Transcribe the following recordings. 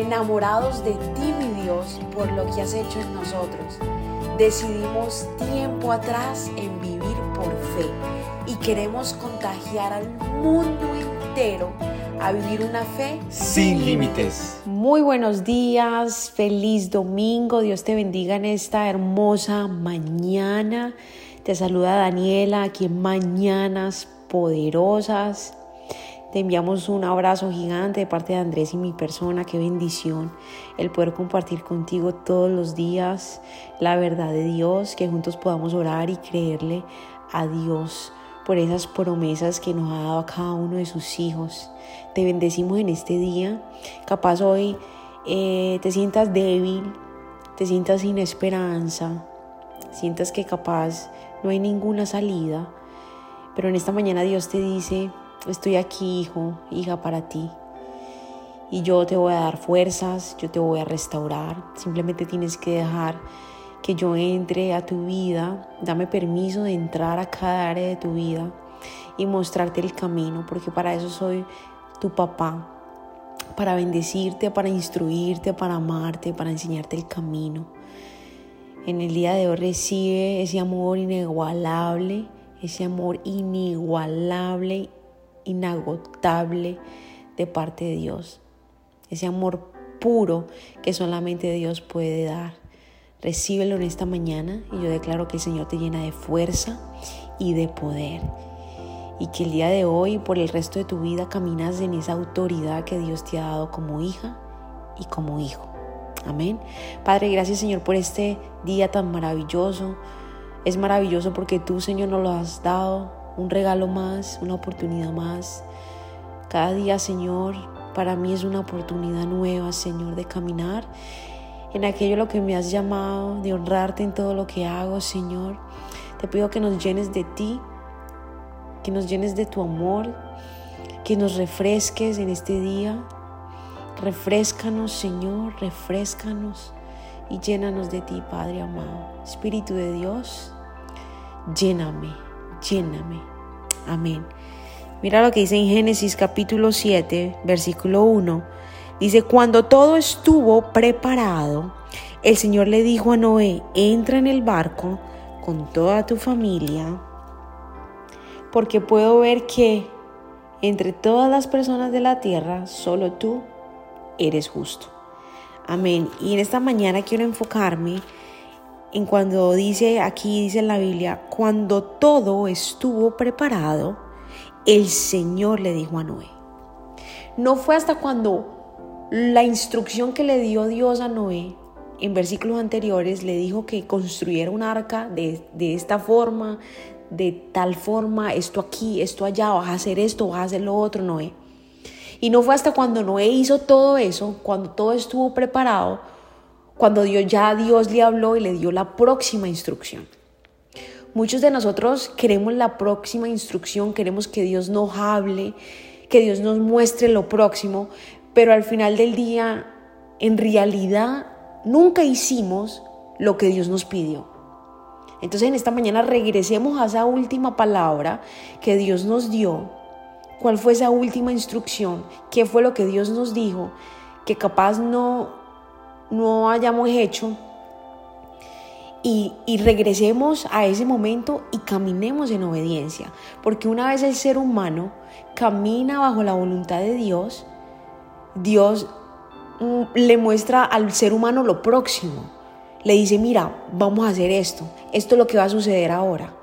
enamorados de ti, mi Dios, por lo que has hecho en nosotros. Decidimos tiempo atrás en vivir por fe y queremos contagiar al mundo entero a vivir una fe sin límites. Muy buenos días, feliz domingo, Dios te bendiga en esta hermosa mañana. Te saluda Daniela aquí en Mañanas Poderosas. Te enviamos un abrazo gigante de parte de Andrés y mi persona. Qué bendición el poder compartir contigo todos los días la verdad de Dios, que juntos podamos orar y creerle a Dios por esas promesas que nos ha dado a cada uno de sus hijos. Te bendecimos en este día. Capaz hoy eh, te sientas débil, te sientas sin esperanza, sientas que capaz no hay ninguna salida. Pero en esta mañana Dios te dice, estoy aquí, hijo, hija, para ti. Y yo te voy a dar fuerzas, yo te voy a restaurar. Simplemente tienes que dejar que yo entre a tu vida. Dame permiso de entrar a cada área de tu vida y mostrarte el camino, porque para eso soy tu papá. Para bendecirte, para instruirte, para amarte, para enseñarte el camino. En el día de hoy recibe ese amor inigualable, ese amor inigualable inagotable de parte de Dios. Ese amor puro que solamente Dios puede dar. Recíbelo en esta mañana y yo declaro que el Señor te llena de fuerza y de poder. Y que el día de hoy, por el resto de tu vida, caminas en esa autoridad que Dios te ha dado como hija y como hijo. Amén. Padre, gracias Señor por este día tan maravilloso. Es maravilloso porque tú, Señor, nos lo has dado un regalo más, una oportunidad más. Cada día, Señor, para mí es una oportunidad nueva, Señor, de caminar en aquello lo que me has llamado, de honrarte en todo lo que hago, Señor. Te pido que nos llenes de ti, que nos llenes de tu amor, que nos refresques en este día. Refrescanos, Señor, refrescanos y llénanos de ti, Padre amado. Espíritu de Dios, lléname lléname. Amén. Mira lo que dice en Génesis capítulo 7, versículo 1. Dice, cuando todo estuvo preparado, el Señor le dijo a Noé, entra en el barco con toda tu familia, porque puedo ver que entre todas las personas de la tierra, solo tú eres justo. Amén. Y en esta mañana quiero enfocarme en cuando dice, aquí dice en la Biblia, cuando todo estuvo preparado, el Señor le dijo a Noé. No fue hasta cuando la instrucción que le dio Dios a Noé en versículos anteriores le dijo que construyera un arca de, de esta forma, de tal forma, esto aquí, esto allá, vas a hacer esto, vas a hacer lo otro, Noé. Y no fue hasta cuando Noé hizo todo eso, cuando todo estuvo preparado, cuando Dios ya Dios le habló y le dio la próxima instrucción. Muchos de nosotros queremos la próxima instrucción, queremos que Dios nos hable, que Dios nos muestre lo próximo, pero al final del día, en realidad, nunca hicimos lo que Dios nos pidió. Entonces en esta mañana regresemos a esa última palabra que Dios nos dio. ¿Cuál fue esa última instrucción? ¿Qué fue lo que Dios nos dijo? Que capaz no no hayamos hecho y, regresemos a ese momento y caminemos en obediencia. Porque una vez el ser humano camina bajo la voluntad de Dios, Dios mm, le muestra al ser humano lo próximo. Le dice, mira, vamos a hacer esto. Esto es lo que va a suceder ahora.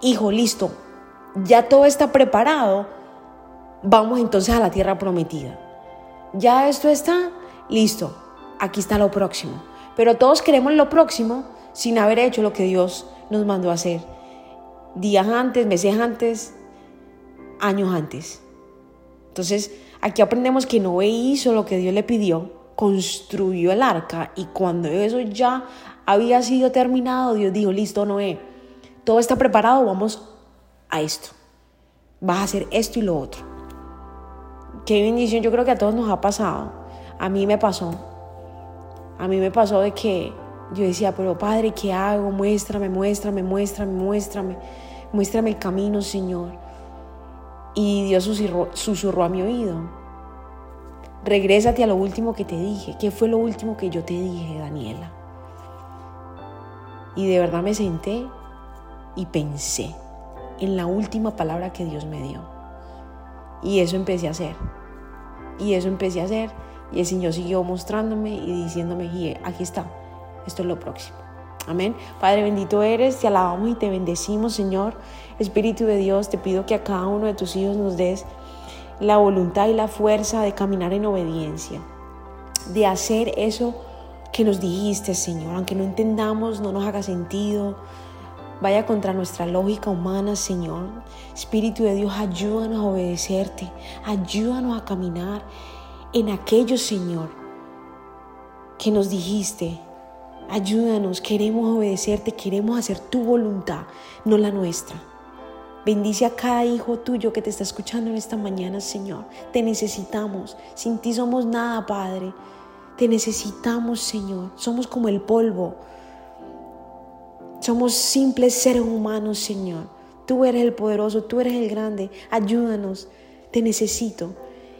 Hijo, listo. Ya todo está preparado. Vamos entonces a la tierra prometida. Ya esto está listo aquí está lo próximo. Pero todos queremos lo próximo sin haber hecho lo que Dios nos mandó hacer. Días antes, meses antes, años antes. Entonces, aquí aprendemos que Noé hizo lo que Dios le pidió, construyó el arca y cuando eso ya había sido terminado, Dios dijo, listo Noé, todo está preparado, vamos a esto. Vas a hacer esto y lo otro. Qué bendición, yo creo que a todos nos ha pasado. A mí me pasó. A mí me pasó de que yo decía, pero Padre, ¿qué hago? Muéstrame, muéstrame, muéstrame, muéstrame, muéstrame el camino, Señor. Y Dios susurró, a mi oído. Regrésate a lo último que te dije. ¿Qué fue lo último que yo te dije, Daniela? Y de verdad me senté y pensé en la última palabra que Dios me dio. Y eso empecé a hacer. Y eso empecé a hacer. Y el Señor siguió mostrándome y diciéndome, aquí está, esto es lo próximo. Amén. Padre bendito eres, te alabamos y te bendecimos, Señor. Espíritu de Dios, te pido que a cada uno de tus hijos nos des la voluntad y la fuerza de caminar en obediencia, de hacer eso que nos dijiste, Señor, aunque no entendamos, no nos haga sentido, vaya contra nuestra lógica humana, Señor. Espíritu de Dios, ayúdanos a obedecerte, ayúdanos a caminar en aquello, Señor, que nos dijiste. Ayúdanos, queremos obedecerte, queremos hacer tu voluntad, no la nuestra. Bendice a cada hijo tuyo que te está escuchando en esta mañana, Señor. Te necesitamos. Sin ti somos nada, Padre. Te necesitamos, Señor. Somos como el polvo. Somos simples seres humanos, Señor. Tú eres el poderoso, tú eres el grande. Ayúdanos. Te necesito.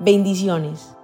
Bendiciones.